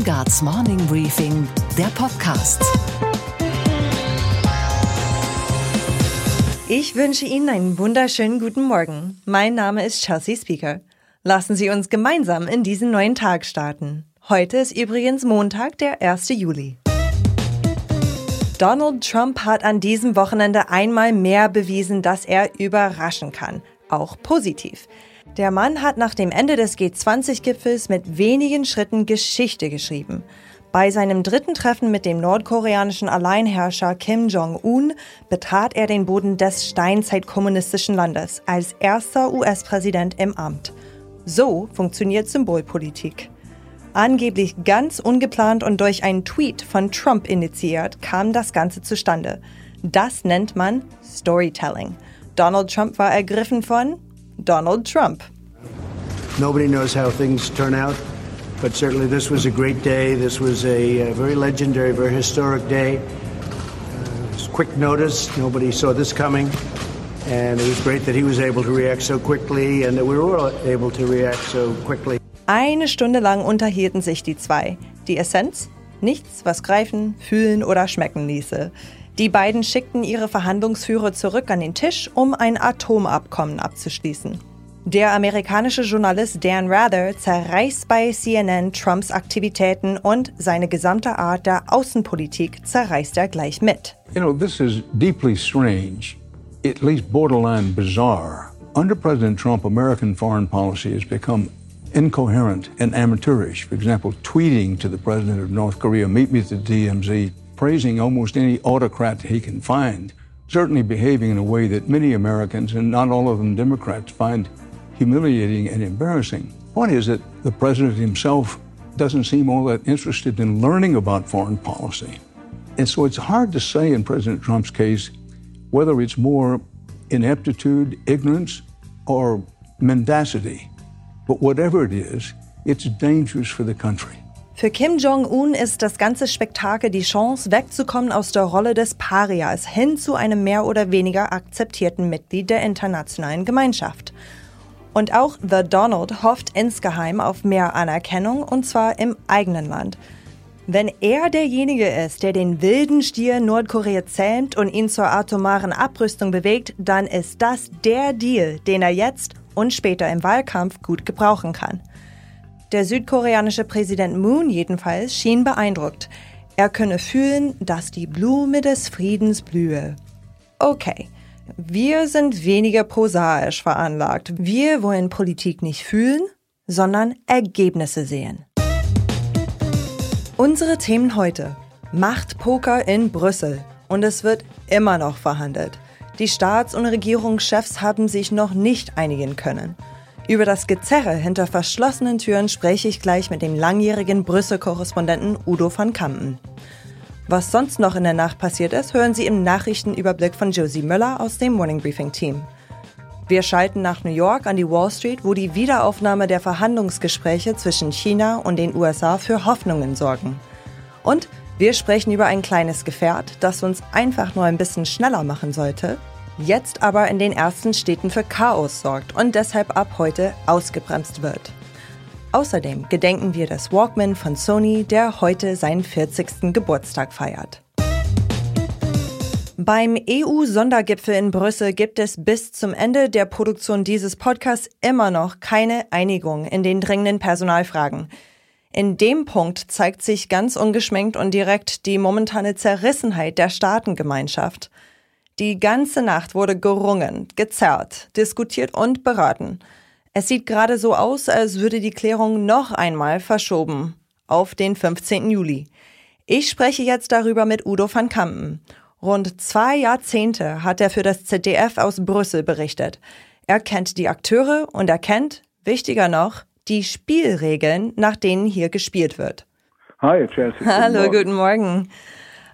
Weingarts Morning Briefing, der Podcast. Ich wünsche Ihnen einen wunderschönen guten Morgen. Mein Name ist Chelsea Speaker. Lassen Sie uns gemeinsam in diesen neuen Tag starten. Heute ist übrigens Montag, der 1. Juli. Donald Trump hat an diesem Wochenende einmal mehr bewiesen, dass er überraschen kann. Auch positiv. Der Mann hat nach dem Ende des G20-Gipfels mit wenigen Schritten Geschichte geschrieben. Bei seinem dritten Treffen mit dem nordkoreanischen Alleinherrscher Kim Jong-un betrat er den Boden des steinzeitkommunistischen Landes als erster US-Präsident im Amt. So funktioniert Symbolpolitik. Angeblich ganz ungeplant und durch einen Tweet von Trump initiiert, kam das Ganze zustande. Das nennt man Storytelling. Donald Trump war ergriffen von Donald Trump. Nobody knows how things turn out, but certainly this was a great day. This was a, very legendary, very historic day. Uh, quick notice, nobody saw this coming. And it was great that he was able to react so quickly and that we were all able to react so quickly. Eine Stunde lang unterhielten sich die zwei. Die Essenz? Nichts, was greifen, fühlen oder schmecken ließe. Die beiden schickten ihre Verhandlungsführer zurück an den Tisch, um ein Atomabkommen abzuschließen. Der amerikanische Journalist Dan Rather zerreißt bei CNN Trumps Aktivitäten und seine gesamte Art der Außenpolitik zerreißt er gleich mit. You know, this is deeply strange, at least borderline bizarre. Under President Trump, American foreign policy has become incoherent and amateurish. For example, tweeting to the president of North Korea, meet me at the DMZ, praising almost any autocrat he can find, certainly behaving in a way that many Americans, and not all of them Democrats, find humiliating and embarrassing. One is that the president himself doesn't seem all that interested in learning about foreign policy. And so it's hard to say in President Trump's case whether it's more ineptitude, ignorance, or mendacity. But whatever it is, it's dangerous for the country. Für Kim Jong-un ist das ganze Spektakel die Chance, wegzukommen aus der Rolle des Parias hin zu einem mehr oder weniger akzeptierten Mitglied der internationalen Gemeinschaft. Und auch The Donald hofft insgeheim auf mehr Anerkennung, und zwar im eigenen Land. Wenn er derjenige ist, der den wilden Stier Nordkorea zähmt und ihn zur atomaren Abrüstung bewegt, dann ist das der Deal, den er jetzt und später im Wahlkampf gut gebrauchen kann. Der südkoreanische Präsident Moon jedenfalls schien beeindruckt. Er könne fühlen, dass die Blume des Friedens blühe. Okay, wir sind weniger prosaisch veranlagt. Wir wollen Politik nicht fühlen, sondern Ergebnisse sehen. Unsere Themen heute. Machtpoker in Brüssel. Und es wird immer noch verhandelt. Die Staats- und Regierungschefs haben sich noch nicht einigen können. Über das Gezerre hinter verschlossenen Türen spreche ich gleich mit dem langjährigen Brüssel-Korrespondenten Udo van Kampen. Was sonst noch in der Nacht passiert ist, hören Sie im Nachrichtenüberblick von Josie Müller aus dem Morning Briefing Team. Wir schalten nach New York an die Wall Street, wo die Wiederaufnahme der Verhandlungsgespräche zwischen China und den USA für Hoffnungen sorgen. Und wir sprechen über ein kleines Gefährt, das uns einfach nur ein bisschen schneller machen sollte, jetzt aber in den ersten Städten für Chaos sorgt und deshalb ab heute ausgebremst wird. Außerdem gedenken wir des Walkman von Sony, der heute seinen 40. Geburtstag feiert. Beim EU-Sondergipfel in Brüssel gibt es bis zum Ende der Produktion dieses Podcasts immer noch keine Einigung in den dringenden Personalfragen. In dem Punkt zeigt sich ganz ungeschminkt und direkt die momentane Zerrissenheit der Staatengemeinschaft. Die ganze Nacht wurde gerungen, gezerrt, diskutiert und beraten. Es sieht gerade so aus, als würde die Klärung noch einmal verschoben auf den 15. Juli. Ich spreche jetzt darüber mit Udo van Kampen. Rund zwei Jahrzehnte hat er für das ZDF aus Brüssel berichtet. Er kennt die Akteure und er kennt, wichtiger noch, die Spielregeln, nach denen hier gespielt wird. Hi, Chelsea. Hallo, guten Morgen.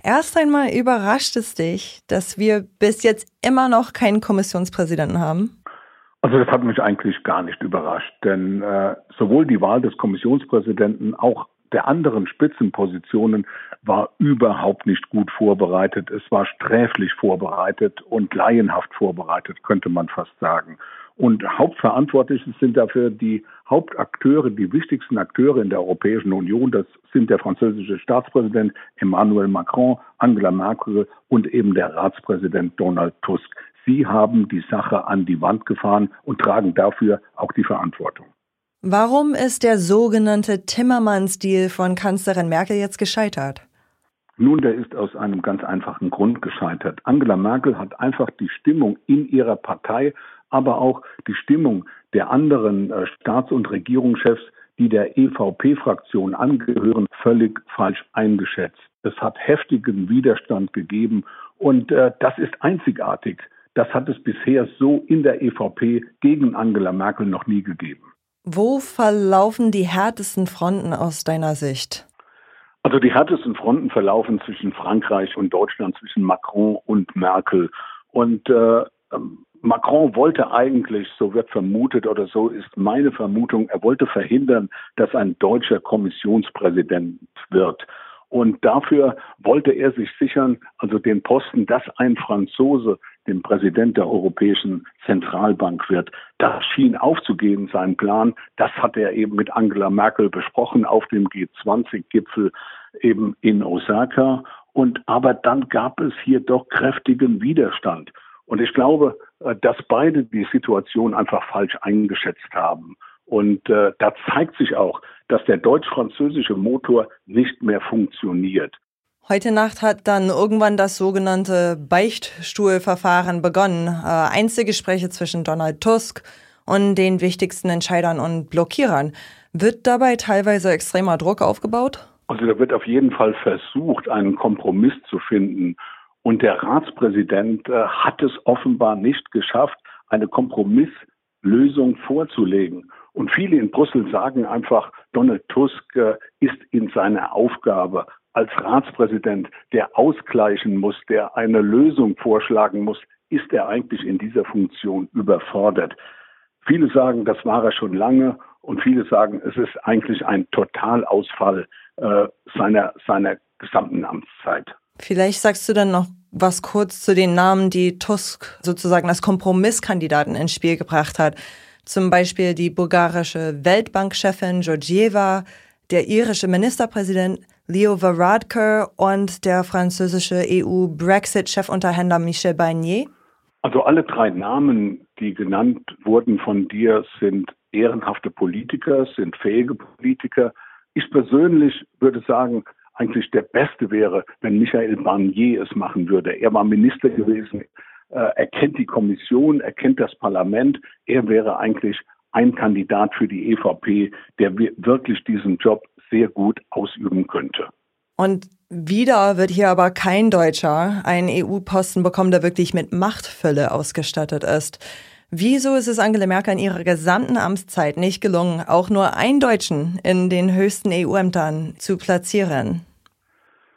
Erst einmal überrascht es dich, dass wir bis jetzt immer noch keinen Kommissionspräsidenten haben? Also das hat mich eigentlich gar nicht überrascht, denn äh, sowohl die Wahl des Kommissionspräsidenten auch der anderen Spitzenpositionen war überhaupt nicht gut vorbereitet. Es war sträflich vorbereitet und laienhaft vorbereitet, könnte man fast sagen. Und hauptverantwortlich sind dafür die Hauptakteure, die wichtigsten Akteure in der Europäischen Union. Das sind der französische Staatspräsident Emmanuel Macron, Angela Merkel und eben der Ratspräsident Donald Tusk. Sie haben die Sache an die Wand gefahren und tragen dafür auch die Verantwortung. Warum ist der sogenannte Timmermans-Deal von Kanzlerin Merkel jetzt gescheitert? Nun, der ist aus einem ganz einfachen Grund gescheitert. Angela Merkel hat einfach die Stimmung in ihrer Partei, aber auch die Stimmung der anderen äh, Staats- und Regierungschefs, die der EVP-Fraktion angehören, völlig falsch eingeschätzt. Es hat heftigen Widerstand gegeben und äh, das ist einzigartig. Das hat es bisher so in der EVP gegen Angela Merkel noch nie gegeben. Wo verlaufen die härtesten Fronten aus deiner Sicht? Also die härtesten Fronten verlaufen zwischen Frankreich und Deutschland, zwischen Macron und Merkel. Und äh, ähm, Macron wollte eigentlich, so wird vermutet oder so ist meine Vermutung, er wollte verhindern, dass ein deutscher Kommissionspräsident wird. Und dafür wollte er sich sichern, also den Posten, dass ein Franzose dem Präsident der Europäischen Zentralbank wird. Das schien aufzugehen, sein Plan. Das hat er eben mit Angela Merkel besprochen auf dem G20-Gipfel eben in Osaka. Und aber dann gab es hier doch kräftigen Widerstand. Und ich glaube, äh, dass beide die Situation einfach falsch eingeschätzt haben. Und äh, da zeigt sich auch, dass der deutsch-französische Motor nicht mehr funktioniert. Heute Nacht hat dann irgendwann das sogenannte Beichtstuhlverfahren begonnen. Äh, Einzelgespräche zwischen Donald Tusk und den wichtigsten Entscheidern und Blockierern. Wird dabei teilweise extremer Druck aufgebaut? Also da wird auf jeden Fall versucht, einen Kompromiss zu finden. Und der Ratspräsident äh, hat es offenbar nicht geschafft, eine Kompromisslösung vorzulegen. Und viele in Brüssel sagen einfach, Donald Tusk äh, ist in seiner Aufgabe als Ratspräsident, der ausgleichen muss, der eine Lösung vorschlagen muss, ist er eigentlich in dieser Funktion überfordert. Viele sagen, das war er schon lange und viele sagen, es ist eigentlich ein Totalausfall äh, seiner, seiner gesamten Amtszeit. Vielleicht sagst du dann noch was kurz zu den Namen, die Tusk sozusagen als Kompromisskandidaten ins Spiel gebracht hat. Zum Beispiel die bulgarische Weltbankchefin Georgieva, der irische Ministerpräsident Leo Varadkar und der französische EU-Brexit-Chefunterhändler Michel Barnier? Also alle drei Namen, die genannt wurden von dir, sind ehrenhafte Politiker, sind fähige Politiker. Ich persönlich würde sagen, eigentlich der Beste wäre, wenn Michael Barnier es machen würde. Er war Minister gewesen, äh, er kennt die Kommission, er kennt das Parlament. Er wäre eigentlich ein Kandidat für die EVP, der wirklich diesen Job sehr gut ausüben könnte. Und wieder wird hier aber kein Deutscher einen EU-Posten bekommen, der wirklich mit Machtfülle ausgestattet ist. Wieso ist es Angela Merkel in ihrer gesamten Amtszeit nicht gelungen, auch nur einen Deutschen in den höchsten EU-Ämtern zu platzieren?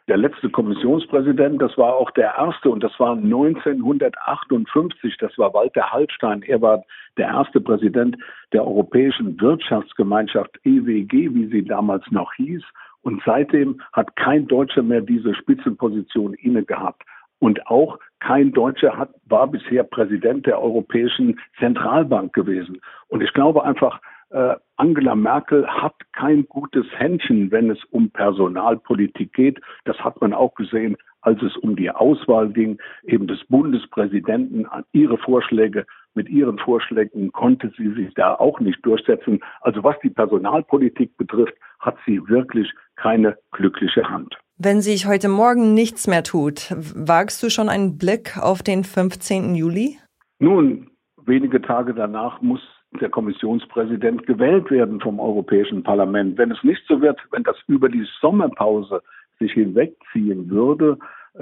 Der letzte Kommissionspräsident, das war auch der erste und das war 1958, das war Walter Hallstein. Er war der erste Präsident der Europäischen Wirtschaftsgemeinschaft EWG, wie sie damals noch hieß. Und seitdem hat kein Deutscher mehr diese Spitzenposition inne gehabt. Und auch kein Deutscher hat, war bisher Präsident der Europäischen Zentralbank gewesen. Und ich glaube einfach, äh, Angela Merkel hat kein gutes Händchen, wenn es um Personalpolitik geht. Das hat man auch gesehen, als es um die Auswahl ging, eben des Bundespräsidenten an ihre Vorschläge. Mit ihren Vorschlägen konnte sie sich da auch nicht durchsetzen. Also was die Personalpolitik betrifft, hat sie wirklich keine glückliche Hand. Wenn sich heute Morgen nichts mehr tut, wagst du schon einen Blick auf den 15. Juli? Nun, wenige Tage danach muss der Kommissionspräsident gewählt werden vom Europäischen Parlament. Wenn es nicht so wird, wenn das über die Sommerpause sich hinwegziehen würde,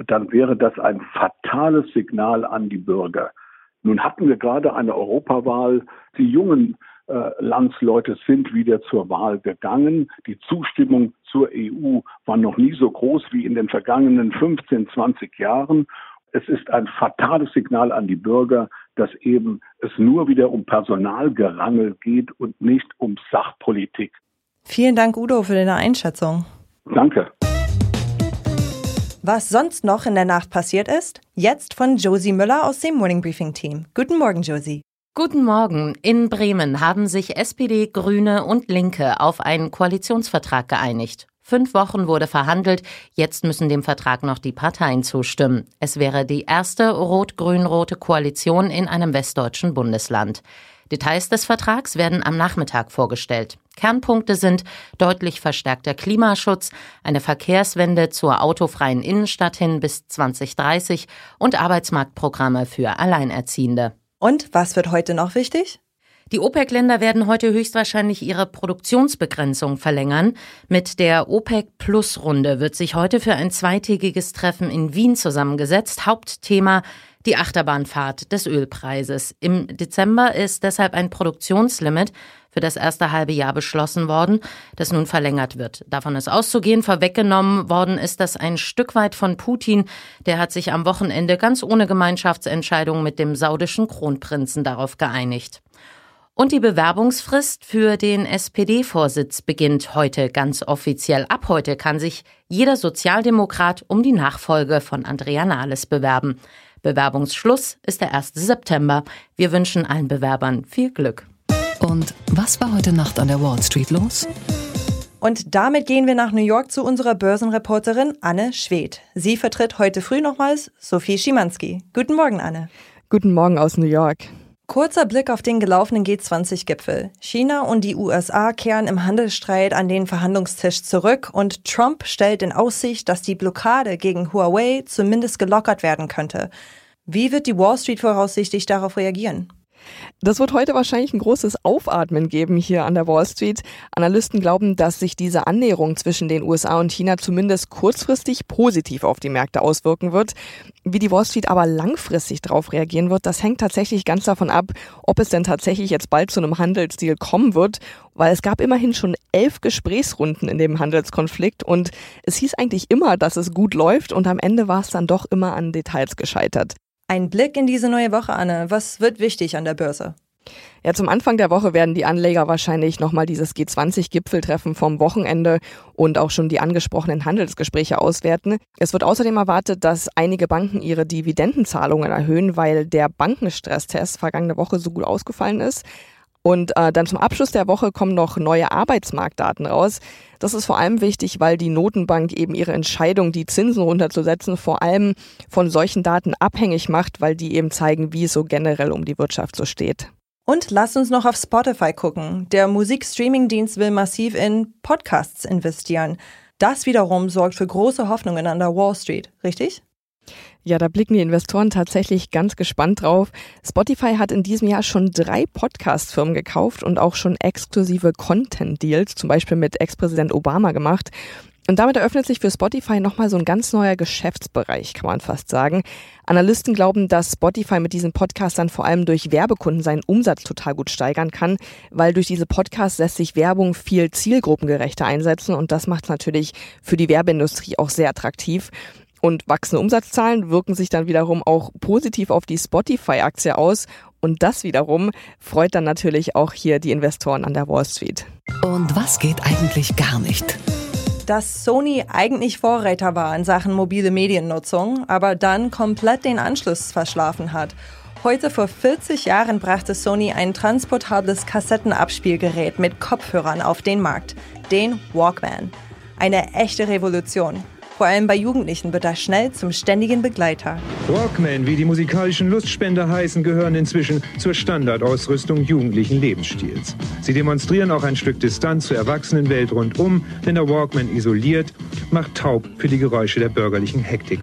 dann wäre das ein fatales Signal an die Bürger. Nun hatten wir gerade eine Europawahl. Die jungen äh, Landsleute sind wieder zur Wahl gegangen. Die Zustimmung zur EU war noch nie so groß wie in den vergangenen 15, 20 Jahren. Es ist ein fatales Signal an die Bürger, dass eben es nur wieder um Personalgerangel geht und nicht um Sachpolitik. Vielen Dank, Udo, für deine Einschätzung. Danke. Was sonst noch in der Nacht passiert ist? Jetzt von Josie Müller aus dem Morning Briefing Team. Guten Morgen, Josie. Guten Morgen. In Bremen haben sich SPD, Grüne und Linke auf einen Koalitionsvertrag geeinigt. Fünf Wochen wurde verhandelt, jetzt müssen dem Vertrag noch die Parteien zustimmen. Es wäre die erste rot-grün-rote Koalition in einem westdeutschen Bundesland. Details des Vertrags werden am Nachmittag vorgestellt. Kernpunkte sind deutlich verstärkter Klimaschutz, eine Verkehrswende zur autofreien Innenstadt hin bis 2030 und Arbeitsmarktprogramme für Alleinerziehende. Und was wird heute noch wichtig? Die OPEC-Länder werden heute höchstwahrscheinlich ihre Produktionsbegrenzung verlängern. Mit der OPEC-Plus-Runde wird sich heute für ein zweitägiges Treffen in Wien zusammengesetzt. Hauptthema die Achterbahnfahrt des Ölpreises. Im Dezember ist deshalb ein Produktionslimit für das erste halbe Jahr beschlossen worden, das nun verlängert wird. Davon ist auszugehen, vorweggenommen worden ist das ein Stück weit von Putin. Der hat sich am Wochenende ganz ohne Gemeinschaftsentscheidung mit dem saudischen Kronprinzen darauf geeinigt. Und die Bewerbungsfrist für den SPD-Vorsitz beginnt heute ganz offiziell. Ab heute kann sich jeder Sozialdemokrat um die Nachfolge von Andrea Nahles bewerben. Bewerbungsschluss ist der 1. September. Wir wünschen allen Bewerbern viel Glück. Und was war heute Nacht an der Wall Street los? Und damit gehen wir nach New York zu unserer Börsenreporterin Anne Schwedt. Sie vertritt heute früh nochmals Sophie Schimanski. Guten Morgen, Anne. Guten Morgen aus New York. Kurzer Blick auf den gelaufenen G20-Gipfel. China und die USA kehren im Handelsstreit an den Verhandlungstisch zurück und Trump stellt in Aussicht, dass die Blockade gegen Huawei zumindest gelockert werden könnte. Wie wird die Wall Street voraussichtlich darauf reagieren? Das wird heute wahrscheinlich ein großes Aufatmen geben hier an der Wall Street. Analysten glauben, dass sich diese Annäherung zwischen den USA und China zumindest kurzfristig positiv auf die Märkte auswirken wird. Wie die Wall Street aber langfristig darauf reagieren wird, das hängt tatsächlich ganz davon ab, ob es denn tatsächlich jetzt bald zu einem Handelsdeal kommen wird, weil es gab immerhin schon elf Gesprächsrunden in dem Handelskonflikt und es hieß eigentlich immer, dass es gut läuft und am Ende war es dann doch immer an Details gescheitert. Ein Blick in diese neue Woche, Anne. Was wird wichtig an der Börse? Ja, zum Anfang der Woche werden die Anleger wahrscheinlich nochmal dieses G20-Gipfeltreffen vom Wochenende und auch schon die angesprochenen Handelsgespräche auswerten. Es wird außerdem erwartet, dass einige Banken ihre Dividendenzahlungen erhöhen, weil der Bankenstresstest vergangene Woche so gut ausgefallen ist. Und äh, dann zum Abschluss der Woche kommen noch neue Arbeitsmarktdaten raus. Das ist vor allem wichtig, weil die Notenbank eben ihre Entscheidung, die Zinsen runterzusetzen, vor allem von solchen Daten abhängig macht, weil die eben zeigen, wie es so generell um die Wirtschaft so steht. Und lasst uns noch auf Spotify gucken. Der Musikstreaming-Dienst will massiv in Podcasts investieren. Das wiederum sorgt für große Hoffnungen an der Wall Street, richtig? Ja, da blicken die Investoren tatsächlich ganz gespannt drauf. Spotify hat in diesem Jahr schon drei Podcast-Firmen gekauft und auch schon exklusive Content-Deals, zum Beispiel mit Ex-Präsident Obama gemacht. Und damit eröffnet sich für Spotify nochmal so ein ganz neuer Geschäftsbereich, kann man fast sagen. Analysten glauben, dass Spotify mit diesen Podcastern vor allem durch Werbekunden seinen Umsatz total gut steigern kann, weil durch diese Podcasts lässt sich Werbung viel zielgruppengerechter einsetzen und das macht es natürlich für die Werbeindustrie auch sehr attraktiv. Und wachsende Umsatzzahlen wirken sich dann wiederum auch positiv auf die Spotify-Aktie aus. Und das wiederum freut dann natürlich auch hier die Investoren an der Wall Street. Und was geht eigentlich gar nicht? Dass Sony eigentlich Vorreiter war in Sachen mobile Mediennutzung, aber dann komplett den Anschluss verschlafen hat. Heute vor 40 Jahren brachte Sony ein transportables Kassettenabspielgerät mit Kopfhörern auf den Markt, den Walkman. Eine echte Revolution. Vor allem bei Jugendlichen wird er schnell zum ständigen Begleiter. Walkman, wie die musikalischen Lustspender heißen, gehören inzwischen zur Standardausrüstung jugendlichen Lebensstils. Sie demonstrieren auch ein Stück Distanz zur Erwachsenenwelt rundum, denn der Walkman isoliert, macht taub für die Geräusche der bürgerlichen Hektik.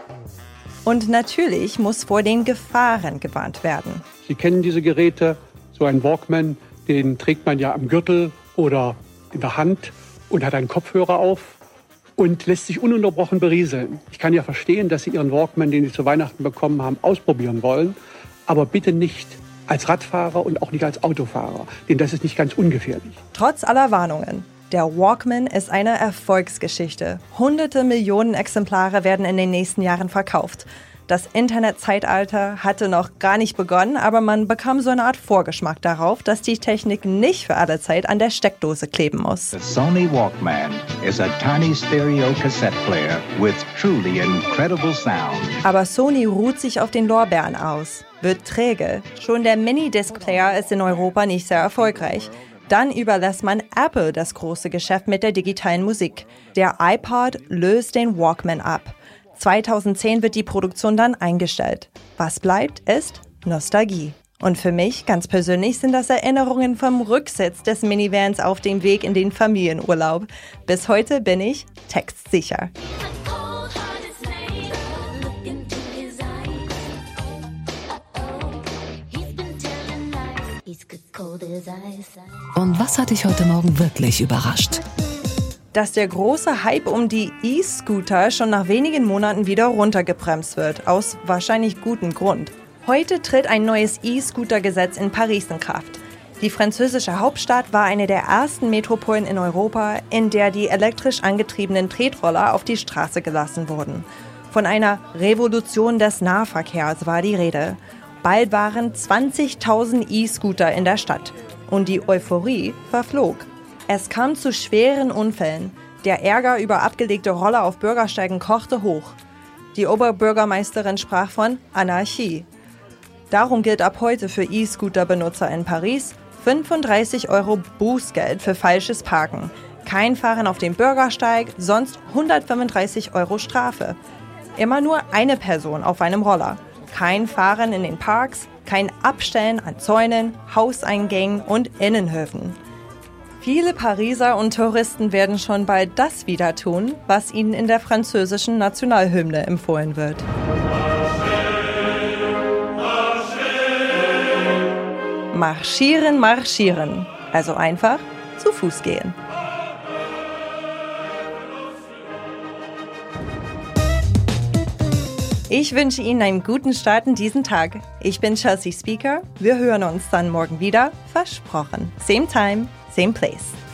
Und natürlich muss vor den Gefahren gewarnt werden. Sie kennen diese Geräte, so ein Walkman, den trägt man ja am Gürtel oder in der Hand und hat einen Kopfhörer auf und lässt sich ununterbrochen berieseln. Ich kann ja verstehen, dass Sie Ihren Walkman, den Sie zu Weihnachten bekommen haben, ausprobieren wollen, aber bitte nicht als Radfahrer und auch nicht als Autofahrer, denn das ist nicht ganz ungefährlich. Trotz aller Warnungen. Der Walkman ist eine Erfolgsgeschichte. Hunderte Millionen Exemplare werden in den nächsten Jahren verkauft. Das Internetzeitalter hatte noch gar nicht begonnen, aber man bekam so eine Art Vorgeschmack darauf, dass die Technik nicht für alle Zeit an der Steckdose kleben muss. The Sony Walkman is a tiny stereo cassette player with truly incredible sound. Aber Sony ruht sich auf den Lorbeeren aus, wird träge. Schon der Mini-Disc-Player ist in Europa nicht sehr erfolgreich. Dann überlässt man Apple das große Geschäft mit der digitalen Musik. Der iPod löst den Walkman ab. 2010 wird die Produktion dann eingestellt. Was bleibt, ist Nostalgie. Und für mich ganz persönlich sind das Erinnerungen vom Rücksitz des Minivans auf dem Weg in den Familienurlaub. Bis heute bin ich textsicher. Und was hat dich heute Morgen wirklich überrascht? Dass der große Hype um die E-Scooter schon nach wenigen Monaten wieder runtergebremst wird, aus wahrscheinlich gutem Grund. Heute tritt ein neues E-Scooter-Gesetz in Paris in Kraft. Die französische Hauptstadt war eine der ersten Metropolen in Europa, in der die elektrisch angetriebenen Tretroller auf die Straße gelassen wurden. Von einer Revolution des Nahverkehrs war die Rede. Bald waren 20.000 E-Scooter in der Stadt und die Euphorie verflog. Es kam zu schweren Unfällen. Der Ärger über abgelegte Roller auf Bürgersteigen kochte hoch. Die Oberbürgermeisterin sprach von Anarchie. Darum gilt ab heute für E-Scooter-Benutzer in Paris 35 Euro Bußgeld für falsches Parken. Kein Fahren auf dem Bürgersteig, sonst 135 Euro Strafe. Immer nur eine Person auf einem Roller. Kein Fahren in den Parks, kein Abstellen an Zäunen, Hauseingängen und Innenhöfen. Viele Pariser und Touristen werden schon bald das wieder tun, was ihnen in der französischen Nationalhymne empfohlen wird. Marschieren, marschieren. Also einfach zu Fuß gehen. Ich wünsche Ihnen einen guten Start in diesen Tag. Ich bin Chelsea Speaker. Wir hören uns dann morgen wieder. Versprochen. Same time, same place.